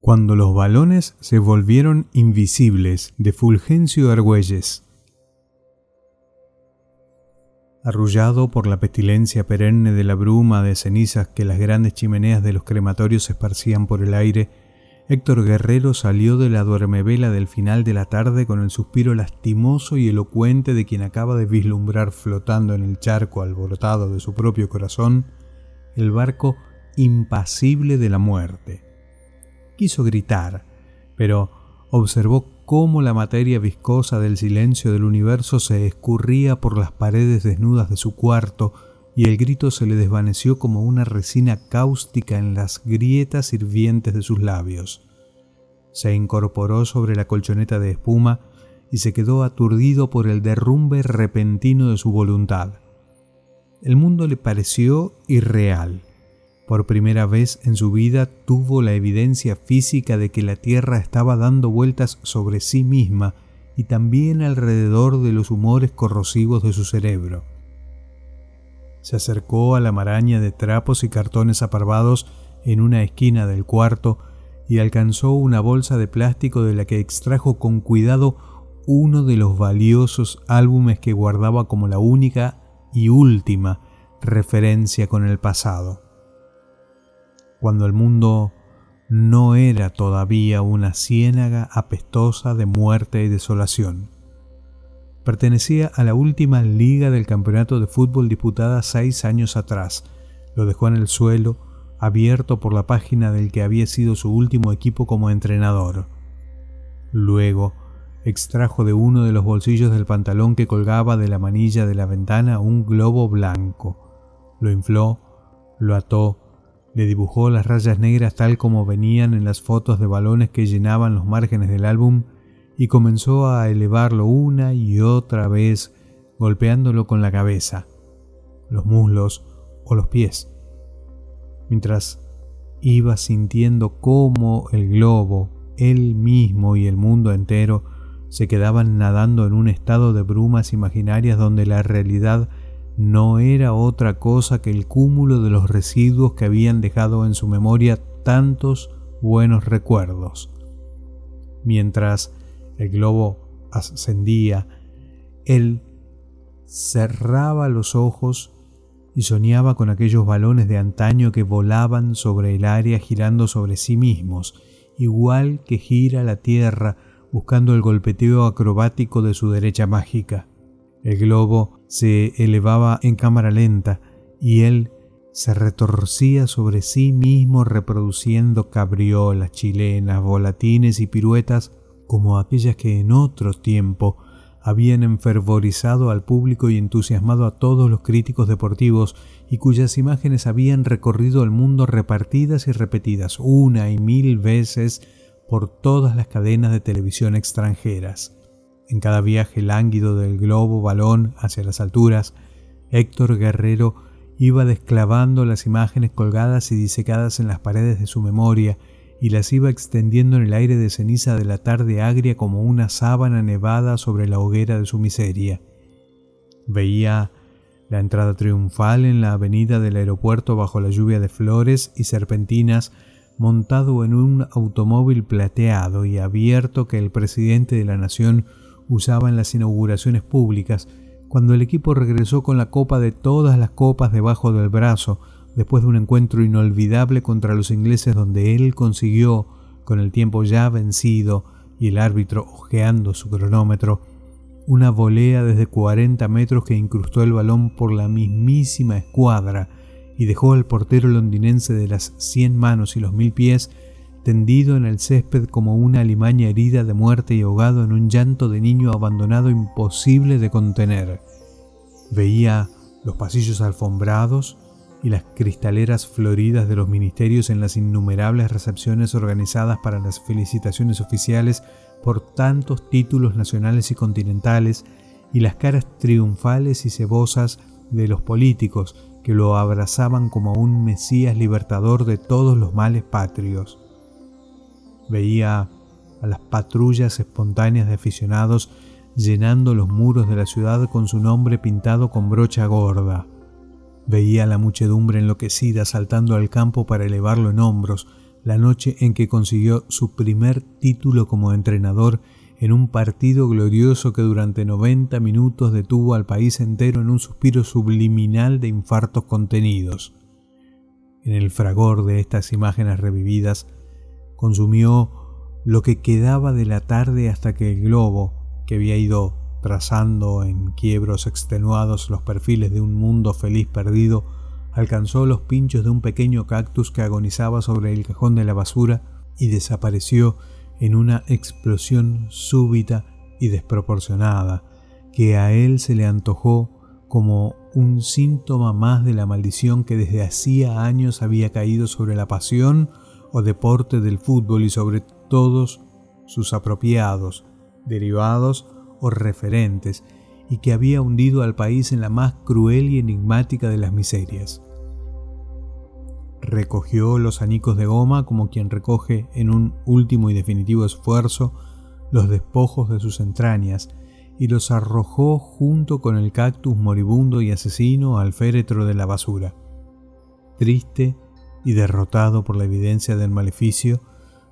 Cuando los balones se volvieron invisibles de Fulgencio Argüelles. Arrullado por la pestilencia perenne de la bruma de cenizas que las grandes chimeneas de los crematorios esparcían por el aire, Héctor Guerrero salió de la duermevela del final de la tarde con el suspiro lastimoso y elocuente de quien acaba de vislumbrar flotando en el charco alborotado de su propio corazón el barco impasible de la muerte. Quiso gritar, pero observó cómo la materia viscosa del silencio del universo se escurría por las paredes desnudas de su cuarto y el grito se le desvaneció como una resina cáustica en las grietas hirvientes de sus labios. Se incorporó sobre la colchoneta de espuma y se quedó aturdido por el derrumbe repentino de su voluntad. El mundo le pareció irreal. Por primera vez en su vida tuvo la evidencia física de que la Tierra estaba dando vueltas sobre sí misma y también alrededor de los humores corrosivos de su cerebro. Se acercó a la maraña de trapos y cartones aparvados en una esquina del cuarto y alcanzó una bolsa de plástico de la que extrajo con cuidado uno de los valiosos álbumes que guardaba como la única y última referencia con el pasado. Cuando el mundo no era todavía una ciénaga apestosa de muerte y desolación. Pertenecía a la última liga del campeonato de fútbol disputada seis años atrás. Lo dejó en el suelo, abierto por la página del que había sido su último equipo como entrenador. Luego, extrajo de uno de los bolsillos del pantalón que colgaba de la manilla de la ventana un globo blanco. Lo infló, lo ató, le dibujó las rayas negras tal como venían en las fotos de balones que llenaban los márgenes del álbum y comenzó a elevarlo una y otra vez, golpeándolo con la cabeza, los muslos o los pies, mientras iba sintiendo cómo el globo, él mismo y el mundo entero se quedaban nadando en un estado de brumas imaginarias donde la realidad no era otra cosa que el cúmulo de los residuos que habían dejado en su memoria tantos buenos recuerdos. Mientras el globo ascendía, él cerraba los ojos y soñaba con aquellos balones de antaño que volaban sobre el área girando sobre sí mismos, igual que gira la Tierra buscando el golpeteo acrobático de su derecha mágica. El globo se elevaba en cámara lenta y él se retorcía sobre sí mismo reproduciendo cabriolas, chilenas, volatines y piruetas como aquellas que en otro tiempo habían enfervorizado al público y entusiasmado a todos los críticos deportivos y cuyas imágenes habían recorrido el mundo repartidas y repetidas una y mil veces por todas las cadenas de televisión extranjeras. En cada viaje lánguido del globo balón hacia las alturas, Héctor Guerrero iba desclavando las imágenes colgadas y disecadas en las paredes de su memoria y las iba extendiendo en el aire de ceniza de la tarde agria como una sábana nevada sobre la hoguera de su miseria. Veía la entrada triunfal en la avenida del aeropuerto bajo la lluvia de flores y serpentinas montado en un automóvil plateado y abierto que el presidente de la nación usaba en las inauguraciones públicas, cuando el equipo regresó con la copa de todas las copas debajo del brazo, después de un encuentro inolvidable contra los ingleses donde él consiguió, con el tiempo ya vencido y el árbitro ojeando su cronómetro, una volea desde 40 metros que incrustó el balón por la mismísima escuadra y dejó al portero londinense de las 100 manos y los mil pies tendido en el césped como una alimaña herida de muerte y ahogado en un llanto de niño abandonado imposible de contener. Veía los pasillos alfombrados, y las cristaleras floridas de los ministerios en las innumerables recepciones organizadas para las felicitaciones oficiales por tantos títulos nacionales y continentales, y las caras triunfales y cebosas de los políticos que lo abrazaban como un Mesías libertador de todos los males patrios. Veía a las patrullas espontáneas de aficionados llenando los muros de la ciudad con su nombre pintado con brocha gorda Veía la muchedumbre enloquecida saltando al campo para elevarlo en hombros, la noche en que consiguió su primer título como entrenador en un partido glorioso que durante 90 minutos detuvo al país entero en un suspiro subliminal de infartos contenidos. En el fragor de estas imágenes revividas, consumió lo que quedaba de la tarde hasta que el globo, que había ido trazando en quiebros extenuados los perfiles de un mundo feliz perdido, alcanzó los pinchos de un pequeño cactus que agonizaba sobre el cajón de la basura y desapareció en una explosión súbita y desproporcionada, que a él se le antojó como un síntoma más de la maldición que desde hacía años había caído sobre la pasión o deporte del fútbol y sobre todos sus apropiados, derivados o referentes, y que había hundido al país en la más cruel y enigmática de las miserias. Recogió los anicos de goma como quien recoge en un último y definitivo esfuerzo los despojos de sus entrañas y los arrojó junto con el cactus moribundo y asesino al féretro de la basura. Triste y derrotado por la evidencia del maleficio,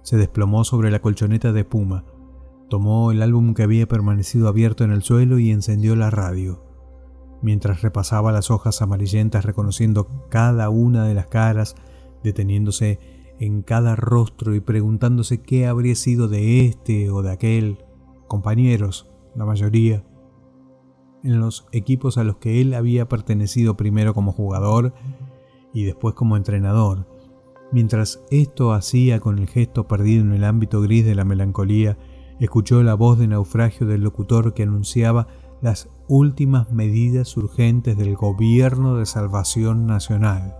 se desplomó sobre la colchoneta de espuma, tomó el álbum que había permanecido abierto en el suelo y encendió la radio. Mientras repasaba las hojas amarillentas reconociendo cada una de las caras, deteniéndose en cada rostro y preguntándose qué habría sido de este o de aquel, compañeros, la mayoría, en los equipos a los que él había pertenecido primero como jugador y después como entrenador. Mientras esto hacía con el gesto perdido en el ámbito gris de la melancolía, escuchó la voz de naufragio del locutor que anunciaba las últimas medidas urgentes del gobierno de salvación nacional.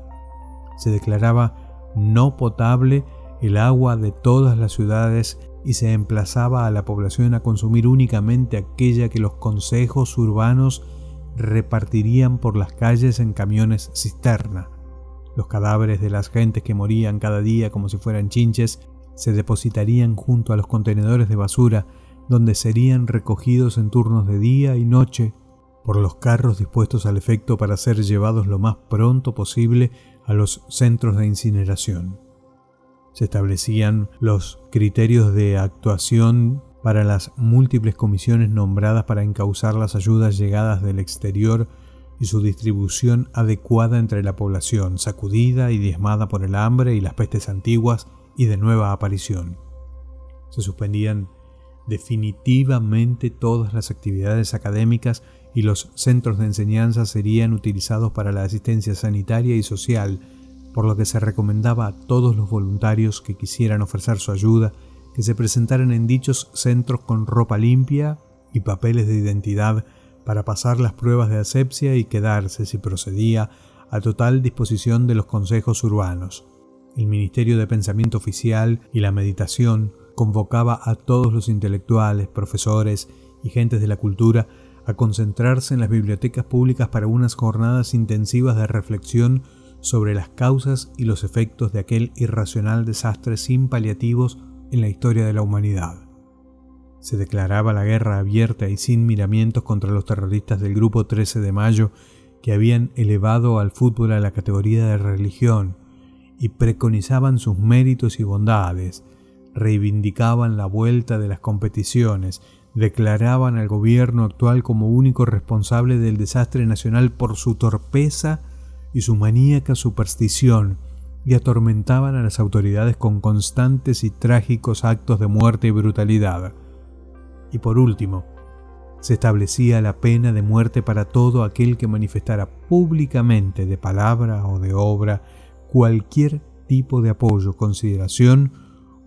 Se declaraba no potable el agua de todas las ciudades y se emplazaba a la población a consumir únicamente aquella que los consejos urbanos repartirían por las calles en camiones cisterna. Los cadáveres de las gentes que morían cada día como si fueran chinches se depositarían junto a los contenedores de basura donde serían recogidos en turnos de día y noche por los carros dispuestos al efecto para ser llevados lo más pronto posible a los centros de incineración. Se establecían los criterios de actuación para las múltiples comisiones nombradas para encauzar las ayudas llegadas del exterior y su distribución adecuada entre la población, sacudida y diezmada por el hambre y las pestes antiguas y de nueva aparición. Se suspendían definitivamente todas las actividades académicas y los centros de enseñanza serían utilizados para la asistencia sanitaria y social, por lo que se recomendaba a todos los voluntarios que quisieran ofrecer su ayuda que se presentaran en dichos centros con ropa limpia y papeles de identidad para pasar las pruebas de asepsia y quedarse, si procedía, a total disposición de los consejos urbanos. El Ministerio de Pensamiento Oficial y la Meditación convocaba a todos los intelectuales, profesores y gentes de la cultura a concentrarse en las bibliotecas públicas para unas jornadas intensivas de reflexión sobre las causas y los efectos de aquel irracional desastre sin paliativos en la historia de la humanidad. Se declaraba la guerra abierta y sin miramientos contra los terroristas del Grupo 13 de Mayo que habían elevado al fútbol a la categoría de religión y preconizaban sus méritos y bondades, reivindicaban la vuelta de las competiciones, declaraban al gobierno actual como único responsable del desastre nacional por su torpeza y su maníaca superstición y atormentaban a las autoridades con constantes y trágicos actos de muerte y brutalidad. Y por último, se establecía la pena de muerte para todo aquel que manifestara públicamente de palabra o de obra cualquier tipo de apoyo, consideración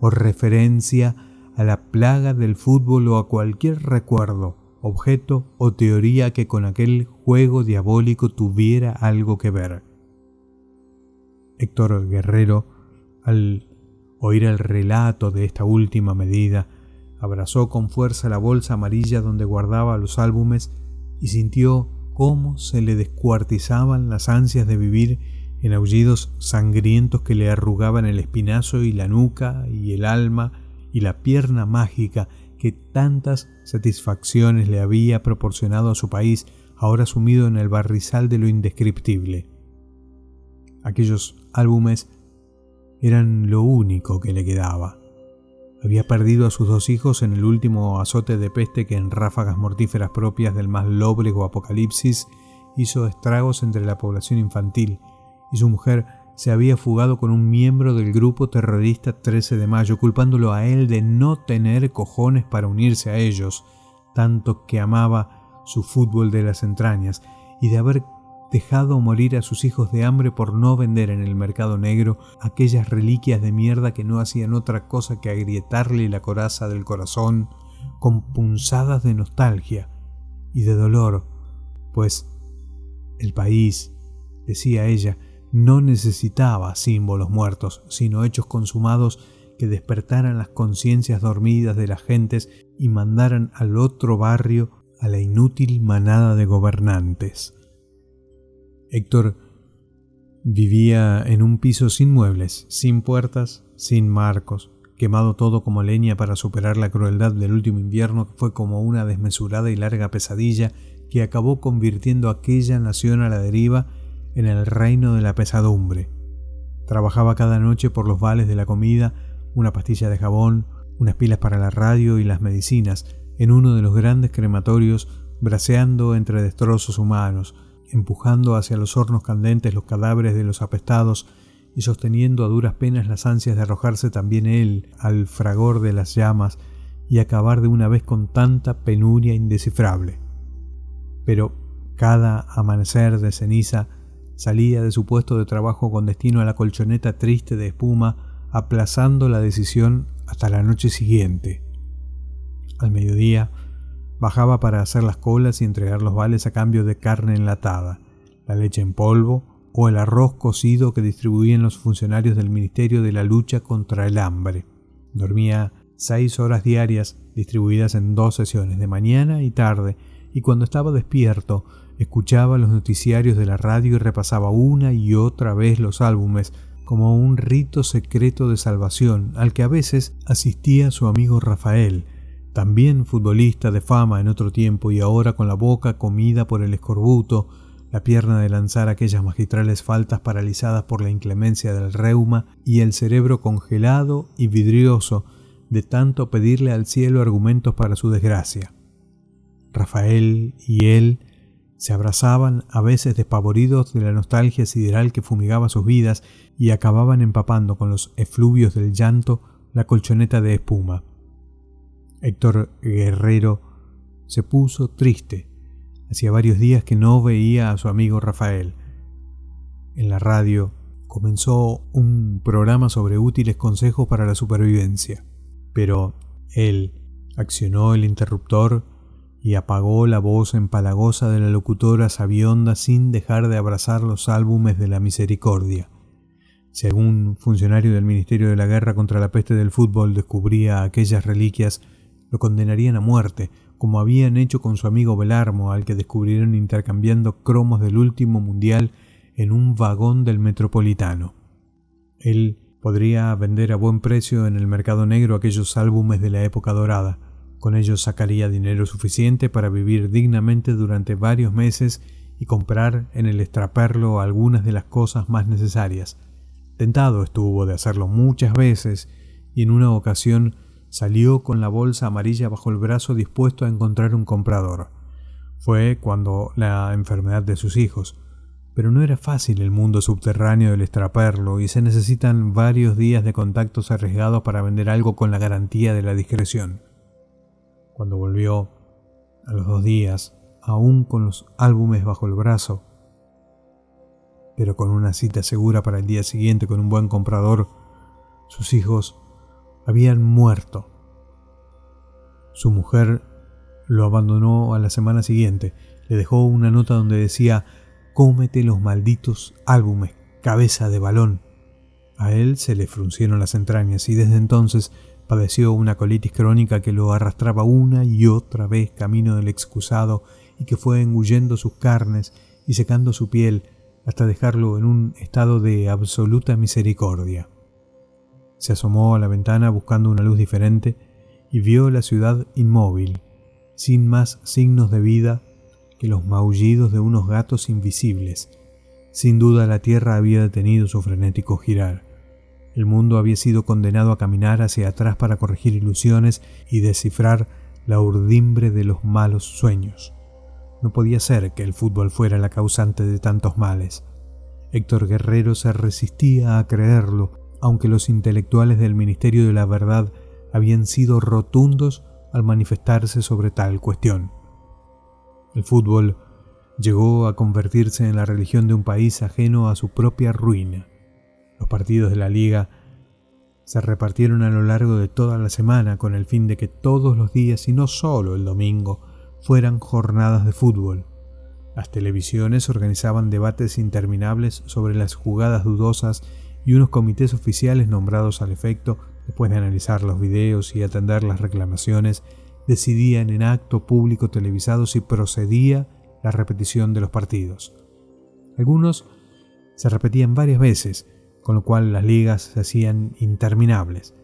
o referencia a la plaga del fútbol o a cualquier recuerdo, objeto o teoría que con aquel juego diabólico tuviera algo que ver. Héctor Guerrero, al oír el relato de esta última medida, abrazó con fuerza la bolsa amarilla donde guardaba los álbumes y sintió cómo se le descuartizaban las ansias de vivir en aullidos sangrientos que le arrugaban el espinazo y la nuca y el alma y la pierna mágica que tantas satisfacciones le había proporcionado a su país, ahora sumido en el barrizal de lo indescriptible. Aquellos álbumes eran lo único que le quedaba. Había perdido a sus dos hijos en el último azote de peste que en ráfagas mortíferas propias del más lóbrego apocalipsis hizo estragos entre la población infantil, y su mujer se había fugado con un miembro del grupo terrorista 13 de mayo, culpándolo a él de no tener cojones para unirse a ellos, tanto que amaba su fútbol de las entrañas, y de haber dejado morir a sus hijos de hambre por no vender en el mercado negro aquellas reliquias de mierda que no hacían otra cosa que agrietarle la coraza del corazón con punzadas de nostalgia y de dolor, pues el país, decía ella, no necesitaba símbolos muertos, sino hechos consumados que despertaran las conciencias dormidas de las gentes y mandaran al otro barrio a la inútil manada de gobernantes. Héctor vivía en un piso sin muebles, sin puertas, sin marcos, quemado todo como leña para superar la crueldad del último invierno que fue como una desmesurada y larga pesadilla que acabó convirtiendo aquella nación a la deriva en el reino de la pesadumbre. Trabajaba cada noche por los vales de la comida, una pastilla de jabón, unas pilas para la radio y las medicinas, en uno de los grandes crematorios, braceando entre destrozos humanos, empujando hacia los hornos candentes los cadáveres de los apestados y sosteniendo a duras penas las ansias de arrojarse también él al fragor de las llamas y acabar de una vez con tanta penuria indescifrable. Pero cada amanecer de ceniza salía de su puesto de trabajo con destino a la colchoneta triste de espuma, aplazando la decisión hasta la noche siguiente. Al mediodía, Bajaba para hacer las colas y entregar los vales a cambio de carne enlatada, la leche en polvo o el arroz cocido que distribuían los funcionarios del Ministerio de la Lucha contra el Hambre. Dormía seis horas diarias distribuidas en dos sesiones, de mañana y tarde, y cuando estaba despierto escuchaba los noticiarios de la radio y repasaba una y otra vez los álbumes como un rito secreto de salvación al que a veces asistía su amigo Rafael, también futbolista de fama en otro tiempo y ahora con la boca comida por el escorbuto, la pierna de lanzar aquellas magistrales faltas paralizadas por la inclemencia del reuma y el cerebro congelado y vidrioso de tanto pedirle al cielo argumentos para su desgracia. Rafael y él se abrazaban a veces despavoridos de la nostalgia sideral que fumigaba sus vidas y acababan empapando con los efluvios del llanto la colchoneta de espuma. Héctor Guerrero se puso triste. Hacía varios días que no veía a su amigo Rafael. En la radio comenzó un programa sobre útiles consejos para la supervivencia, pero él accionó el interruptor y apagó la voz empalagosa de la locutora sabionda sin dejar de abrazar los álbumes de la misericordia. Si algún funcionario del Ministerio de la Guerra contra la Peste del Fútbol descubría aquellas reliquias, lo condenarían a muerte, como habían hecho con su amigo Belarmo, al que descubrieron intercambiando cromos del último mundial en un vagón del metropolitano. Él podría vender a buen precio en el mercado negro aquellos álbumes de la época dorada. Con ellos sacaría dinero suficiente para vivir dignamente durante varios meses y comprar en el extraperlo algunas de las cosas más necesarias. Tentado estuvo de hacerlo muchas veces y en una ocasión Salió con la bolsa amarilla bajo el brazo dispuesto a encontrar un comprador. Fue cuando la enfermedad de sus hijos. Pero no era fácil el mundo subterráneo del extraperlo y se necesitan varios días de contactos arriesgados para vender algo con la garantía de la discreción. Cuando volvió, a los dos días, aún con los álbumes bajo el brazo, pero con una cita segura para el día siguiente con un buen comprador, sus hijos habían muerto. Su mujer lo abandonó a la semana siguiente. Le dejó una nota donde decía, cómete los malditos álbumes, cabeza de balón. A él se le fruncieron las entrañas y desde entonces padeció una colitis crónica que lo arrastraba una y otra vez camino del excusado y que fue engullendo sus carnes y secando su piel hasta dejarlo en un estado de absoluta misericordia. Se asomó a la ventana buscando una luz diferente y vio la ciudad inmóvil, sin más signos de vida que los maullidos de unos gatos invisibles. Sin duda la tierra había detenido su frenético girar. el mundo había sido condenado a caminar hacia atrás para corregir ilusiones y descifrar la urdimbre de los malos sueños. No podía ser que el fútbol fuera la causante de tantos males. Héctor Guerrero se resistía a creerlo, aunque los intelectuales del Ministerio de la Verdad habían sido rotundos al manifestarse sobre tal cuestión. El fútbol llegó a convertirse en la religión de un país ajeno a su propia ruina. Los partidos de la liga se repartieron a lo largo de toda la semana con el fin de que todos los días y no solo el domingo fueran jornadas de fútbol. Las televisiones organizaban debates interminables sobre las jugadas dudosas y unos comités oficiales nombrados al efecto, después de analizar los videos y atender las reclamaciones, decidían en acto público televisado si procedía la repetición de los partidos. Algunos se repetían varias veces, con lo cual las ligas se hacían interminables.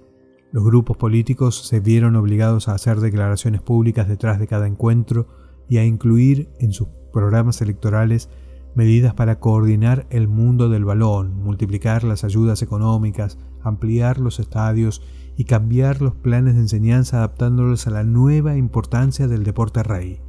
Los grupos políticos se vieron obligados a hacer declaraciones públicas detrás de cada encuentro y a incluir en sus programas electorales medidas para coordinar el mundo del balón, multiplicar las ayudas económicas, ampliar los estadios y cambiar los planes de enseñanza adaptándolos a la nueva importancia del deporte rey.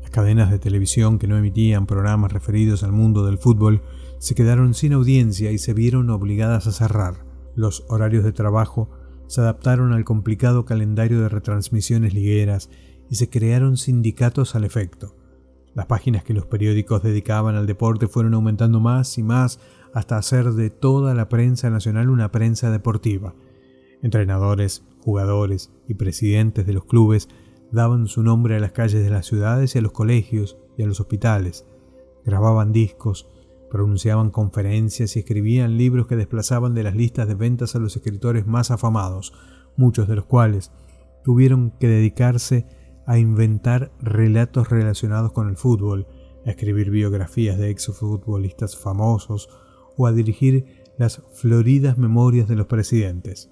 Las cadenas de televisión que no emitían programas referidos al mundo del fútbol se quedaron sin audiencia y se vieron obligadas a cerrar. Los horarios de trabajo se adaptaron al complicado calendario de retransmisiones ligueras y se crearon sindicatos al efecto. Las páginas que los periódicos dedicaban al deporte fueron aumentando más y más hasta hacer de toda la prensa nacional una prensa deportiva. Entrenadores, jugadores y presidentes de los clubes daban su nombre a las calles de las ciudades y a los colegios y a los hospitales. Grababan discos, pronunciaban conferencias y escribían libros que desplazaban de las listas de ventas a los escritores más afamados, muchos de los cuales tuvieron que dedicarse a inventar relatos relacionados con el fútbol, a escribir biografías de exfutbolistas famosos o a dirigir las floridas memorias de los presidentes.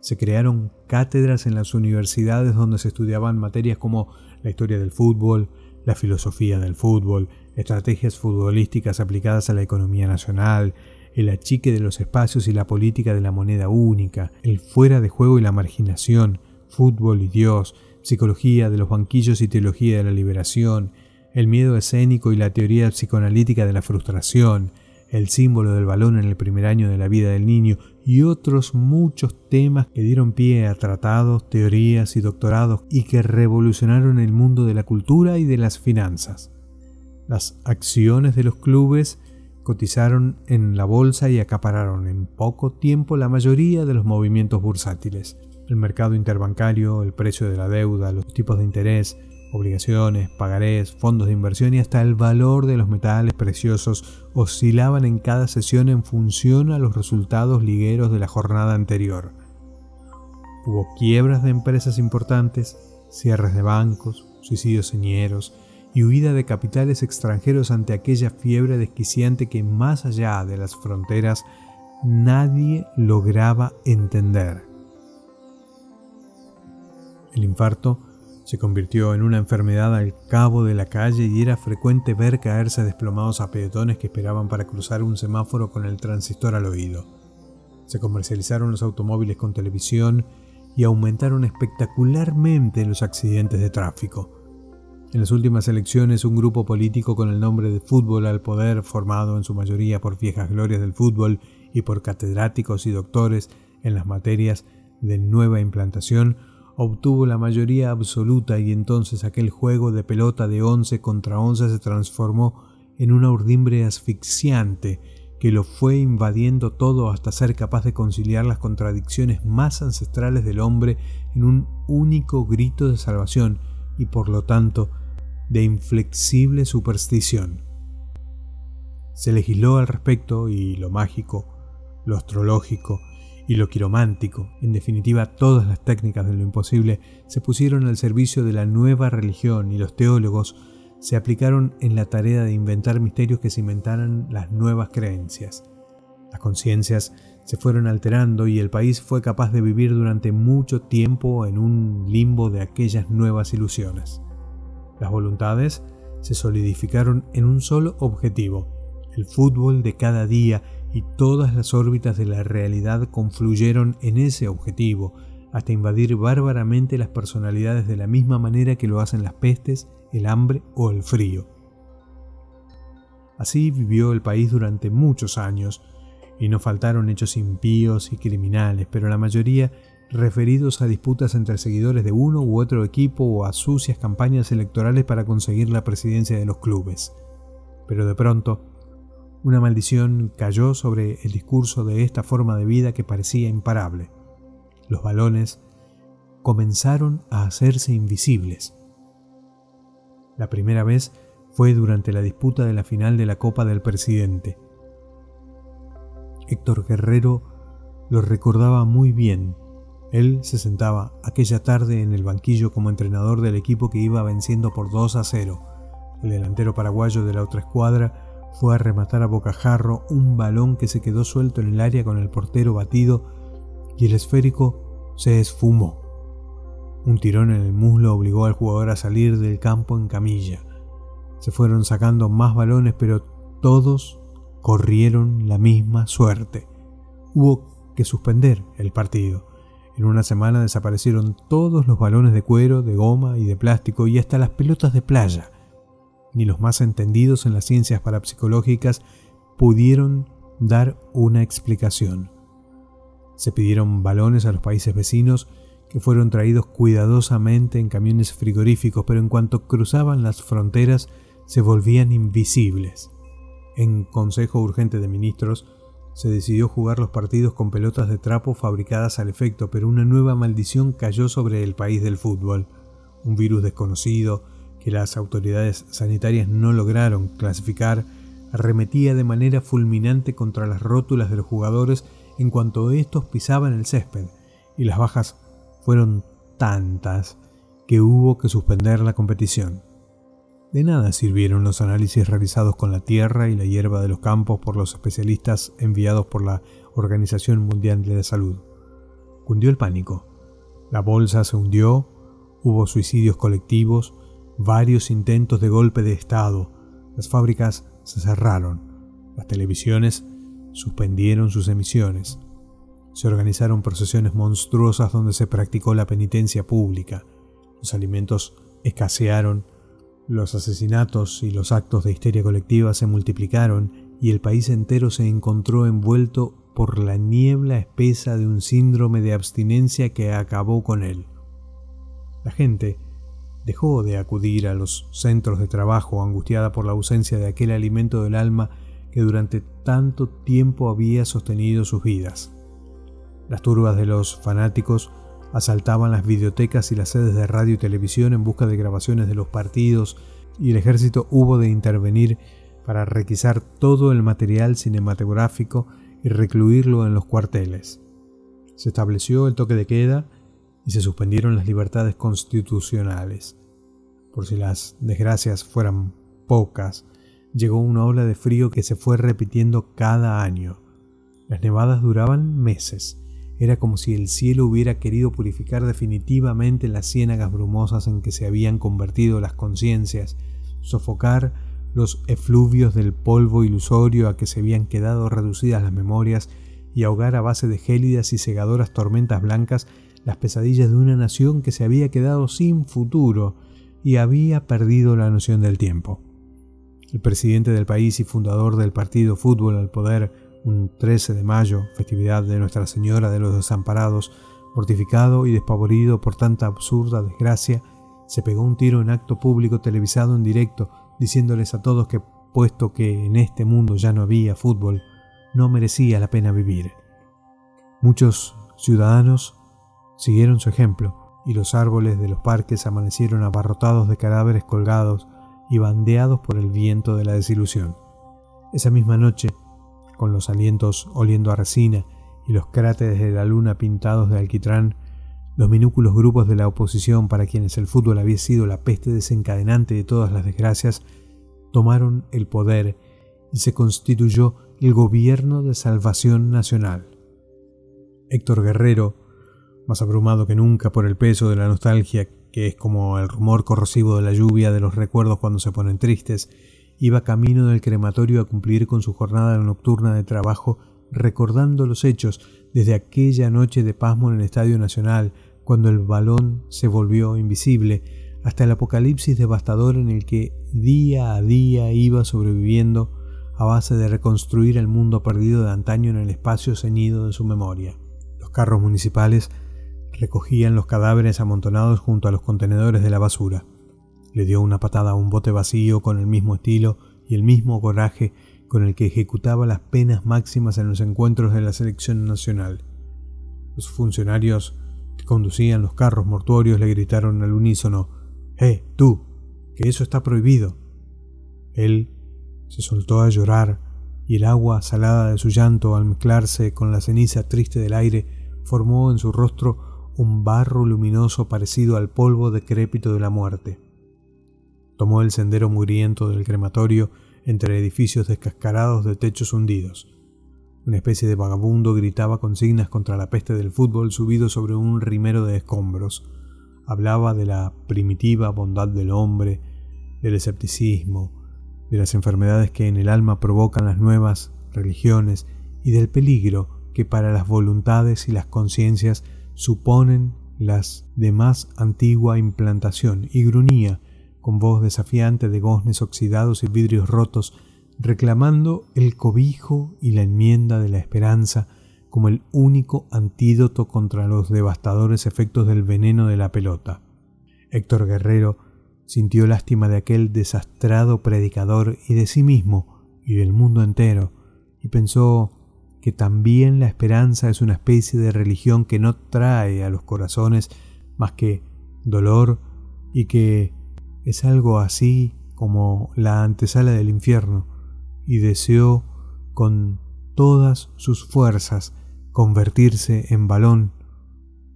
Se crearon cátedras en las universidades donde se estudiaban materias como la historia del fútbol, la filosofía del fútbol, estrategias futbolísticas aplicadas a la economía nacional, el achique de los espacios y la política de la moneda única, el fuera de juego y la marginación, fútbol y Dios, psicología de los banquillos y teología de la liberación, el miedo escénico y la teoría psicoanalítica de la frustración, el símbolo del balón en el primer año de la vida del niño y otros muchos temas que dieron pie a tratados, teorías y doctorados y que revolucionaron el mundo de la cultura y de las finanzas. Las acciones de los clubes cotizaron en la bolsa y acapararon en poco tiempo la mayoría de los movimientos bursátiles. El mercado interbancario, el precio de la deuda, los tipos de interés, obligaciones, pagarés, fondos de inversión y hasta el valor de los metales preciosos oscilaban en cada sesión en función a los resultados ligueros de la jornada anterior. Hubo quiebras de empresas importantes, cierres de bancos, suicidios señeros, y huida de capitales extranjeros ante aquella fiebre desquiciante que más allá de las fronteras nadie lograba entender. El infarto se convirtió en una enfermedad al cabo de la calle y era frecuente ver caerse desplomados a peatones que esperaban para cruzar un semáforo con el transistor al oído. Se comercializaron los automóviles con televisión y aumentaron espectacularmente los accidentes de tráfico. En las últimas elecciones, un grupo político con el nombre de Fútbol al Poder, formado en su mayoría por viejas glorias del fútbol y por catedráticos y doctores en las materias de nueva implantación, obtuvo la mayoría absoluta y entonces aquel juego de pelota de 11 contra 11 se transformó en una urdimbre asfixiante que lo fue invadiendo todo hasta ser capaz de conciliar las contradicciones más ancestrales del hombre en un único grito de salvación y por lo tanto de inflexible superstición. Se legisló al respecto y lo mágico, lo astrológico y lo quiromántico, en definitiva todas las técnicas de lo imposible, se pusieron al servicio de la nueva religión y los teólogos se aplicaron en la tarea de inventar misterios que cimentaran las nuevas creencias. Las conciencias se fueron alterando y el país fue capaz de vivir durante mucho tiempo en un limbo de aquellas nuevas ilusiones. Las voluntades se solidificaron en un solo objetivo, el fútbol de cada día y todas las órbitas de la realidad confluyeron en ese objetivo, hasta invadir bárbaramente las personalidades de la misma manera que lo hacen las pestes, el hambre o el frío. Así vivió el país durante muchos años, y no faltaron hechos impíos y criminales, pero la mayoría referidos a disputas entre seguidores de uno u otro equipo o a sucias campañas electorales para conseguir la presidencia de los clubes. Pero de pronto, una maldición cayó sobre el discurso de esta forma de vida que parecía imparable. Los balones comenzaron a hacerse invisibles. La primera vez fue durante la disputa de la final de la Copa del Presidente. Héctor Guerrero lo recordaba muy bien él se sentaba aquella tarde en el banquillo como entrenador del equipo que iba venciendo por 2 a 0. El delantero paraguayo de la otra escuadra fue a rematar a bocajarro un balón que se quedó suelto en el área con el portero batido y el esférico se esfumó. Un tirón en el muslo obligó al jugador a salir del campo en camilla. Se fueron sacando más balones, pero todos corrieron la misma suerte. Hubo que suspender el partido. En una semana desaparecieron todos los balones de cuero, de goma y de plástico y hasta las pelotas de playa. Ni los más entendidos en las ciencias parapsicológicas pudieron dar una explicación. Se pidieron balones a los países vecinos que fueron traídos cuidadosamente en camiones frigoríficos, pero en cuanto cruzaban las fronteras se volvían invisibles. En Consejo Urgente de Ministros se decidió jugar los partidos con pelotas de trapo fabricadas al efecto, pero una nueva maldición cayó sobre el país del fútbol. Un virus desconocido que las autoridades sanitarias no lograron clasificar arremetía de manera fulminante contra las rótulas de los jugadores en cuanto estos pisaban el césped, y las bajas fueron tantas que hubo que suspender la competición. De nada sirvieron los análisis realizados con la tierra y la hierba de los campos por los especialistas enviados por la Organización Mundial de la Salud. Cundió el pánico. La bolsa se hundió, hubo suicidios colectivos, varios intentos de golpe de Estado, las fábricas se cerraron, las televisiones suspendieron sus emisiones, se organizaron procesiones monstruosas donde se practicó la penitencia pública, los alimentos escasearon, los asesinatos y los actos de histeria colectiva se multiplicaron y el país entero se encontró envuelto por la niebla espesa de un síndrome de abstinencia que acabó con él. La gente dejó de acudir a los centros de trabajo angustiada por la ausencia de aquel alimento del alma que durante tanto tiempo había sostenido sus vidas. Las turbas de los fanáticos asaltaban las videotecas y las sedes de radio y televisión en busca de grabaciones de los partidos y el ejército hubo de intervenir para requisar todo el material cinematográfico y recluirlo en los cuarteles. Se estableció el toque de queda y se suspendieron las libertades constitucionales. Por si las desgracias fueran pocas, llegó una ola de frío que se fue repitiendo cada año. Las nevadas duraban meses era como si el cielo hubiera querido purificar definitivamente las ciénagas brumosas en que se habían convertido las conciencias, sofocar los efluvios del polvo ilusorio a que se habían quedado reducidas las memorias y ahogar a base de gélidas y cegadoras tormentas blancas las pesadillas de una nación que se había quedado sin futuro y había perdido la noción del tiempo. El presidente del país y fundador del partido Fútbol al Poder, un 13 de mayo, festividad de Nuestra Señora de los Desamparados, mortificado y despavorido por tanta absurda desgracia, se pegó un tiro en acto público televisado en directo, diciéndoles a todos que, puesto que en este mundo ya no había fútbol, no merecía la pena vivir. Muchos ciudadanos siguieron su ejemplo, y los árboles de los parques amanecieron abarrotados de cadáveres colgados y bandeados por el viento de la desilusión. Esa misma noche, con los alientos oliendo a resina y los cráteres de la luna pintados de alquitrán, los minúsculos grupos de la oposición para quienes el fútbol había sido la peste desencadenante de todas las desgracias, tomaron el poder y se constituyó el gobierno de salvación nacional. Héctor Guerrero, más abrumado que nunca por el peso de la nostalgia, que es como el rumor corrosivo de la lluvia de los recuerdos cuando se ponen tristes, iba camino del crematorio a cumplir con su jornada nocturna de trabajo, recordando los hechos desde aquella noche de pasmo en el Estadio Nacional, cuando el balón se volvió invisible, hasta el apocalipsis devastador en el que día a día iba sobreviviendo a base de reconstruir el mundo perdido de antaño en el espacio ceñido de su memoria. Los carros municipales recogían los cadáveres amontonados junto a los contenedores de la basura. Le dio una patada a un bote vacío con el mismo estilo y el mismo coraje con el que ejecutaba las penas máximas en los encuentros de la selección nacional. Los funcionarios que conducían los carros mortuorios le gritaron al unísono ¡Eh, tú! Que eso está prohibido. Él se soltó a llorar y el agua salada de su llanto al mezclarse con la ceniza triste del aire formó en su rostro un barro luminoso parecido al polvo decrépito de la muerte. Tomó el sendero mugriento del crematorio entre edificios descascarados de techos hundidos. Una especie de vagabundo gritaba consignas contra la peste del fútbol subido sobre un rimero de escombros hablaba de la primitiva bondad del hombre, del escepticismo, de las enfermedades que en el alma provocan las nuevas religiones y del peligro que para las voluntades y las conciencias suponen las de más antigua implantación, y gruñía con voz desafiante de goznes oxidados y vidrios rotos, reclamando el cobijo y la enmienda de la esperanza como el único antídoto contra los devastadores efectos del veneno de la pelota. Héctor Guerrero sintió lástima de aquel desastrado predicador y de sí mismo y del mundo entero, y pensó que también la esperanza es una especie de religión que no trae a los corazones más que dolor y que es algo así como la antesala del infierno, y deseó con todas sus fuerzas convertirse en balón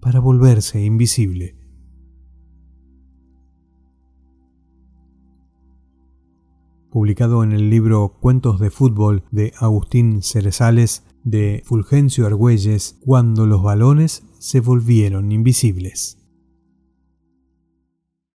para volverse invisible. Publicado en el libro Cuentos de Fútbol de Agustín Cerezales de Fulgencio Argüelles, cuando los balones se volvieron invisibles.